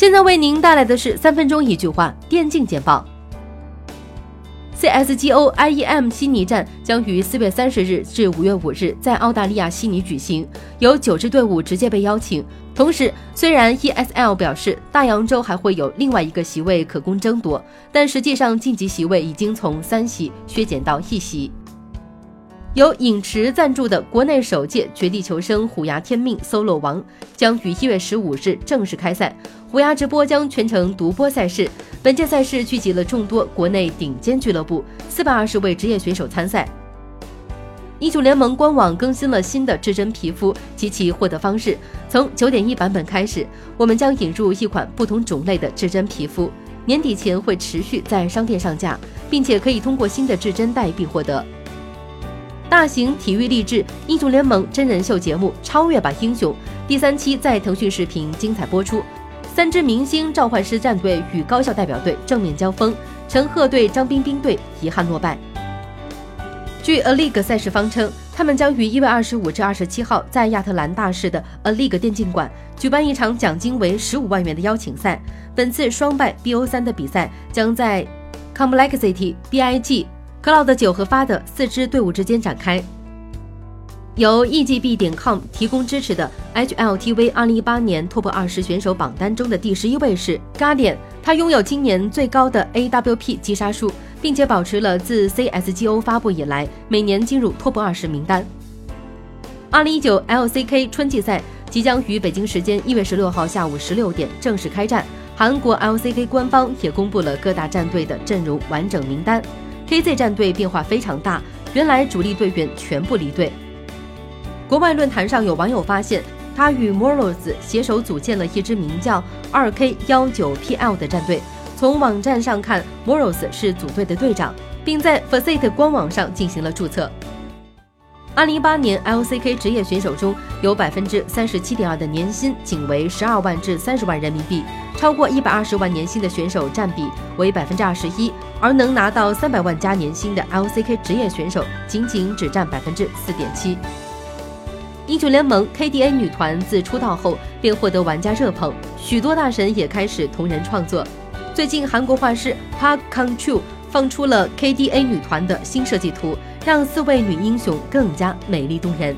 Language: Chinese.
现在为您带来的是三分钟一句话电竞简报。CS:GO IEM 悉尼站将于四月三十日至五月五日在澳大利亚悉尼举行，有九支队伍直接被邀请。同时，虽然 ESL 表示大洋洲还会有另外一个席位可供争夺，但实际上晋级席位已经从三席削减到一席。由影池赞助的国内首届绝地求生虎牙天命 Solo 王将于一月十五日正式开赛，虎牙直播将全程独播赛事。本届赛事聚集了众多国内顶尖俱乐部，四百二十位职业选手参赛。英雄联盟官网更新了新的至臻皮肤及其获得方式，从九点一版本开始，我们将引入一款不同种类的至臻皮肤，年底前会持续在商店上架，并且可以通过新的至臻代币获得。大型体育励志英雄联盟真人秀节目《超越吧英雄》第三期在腾讯视频精彩播出，三支明星召唤师战队与高校代表队正面交锋，陈赫队、张彬彬队遗憾落败。据 A League 赛事方称，他们将于一月二十五至二十七号在亚特兰大市的 A League 电竞馆举办一场奖金为十五万元的邀请赛。本次双败 BO 三的比赛将在 Complexity BIG。Cloud 九和发的四支队伍之间展开。由 EGB 点 com 提供支持的 HLTV 二零一八年 TOP 二十选手榜单中的第十一位是 Guardian，他拥有今年最高的 AWP 击杀数，并且保持了自 CSGO 发布以来每年进入 TOP 二十名单。二零一九 LCK 春季赛即将于北京时间一月十六号下午十六点正式开战，韩国 LCK 官方也公布了各大战队的阵容完整名单。KZ 战队变化非常大，原来主力队员全部离队。国外论坛上有网友发现，他与 Moros 携手组建了一支名叫 2K 幺九 PL 的战队。从网站上看，Moros 是组队的队长，并在 Facet 官网上进行了注册。二零一八年 LCK 职业选手中有百分之三十七点二的年薪仅为十二万至三十万人民币，超过一百二十万年薪的选手占比为百分之二十一，而能拿到三百万加年薪的 LCK 职业选手仅仅只占百分之四点七。英雄联盟 KDA 女团自出道后便获得玩家热捧，许多大神也开始同人创作。最近，韩国画师 Park Kang Chu 放出了 KDA 女团的新设计图。让四位女英雄更加美丽动人。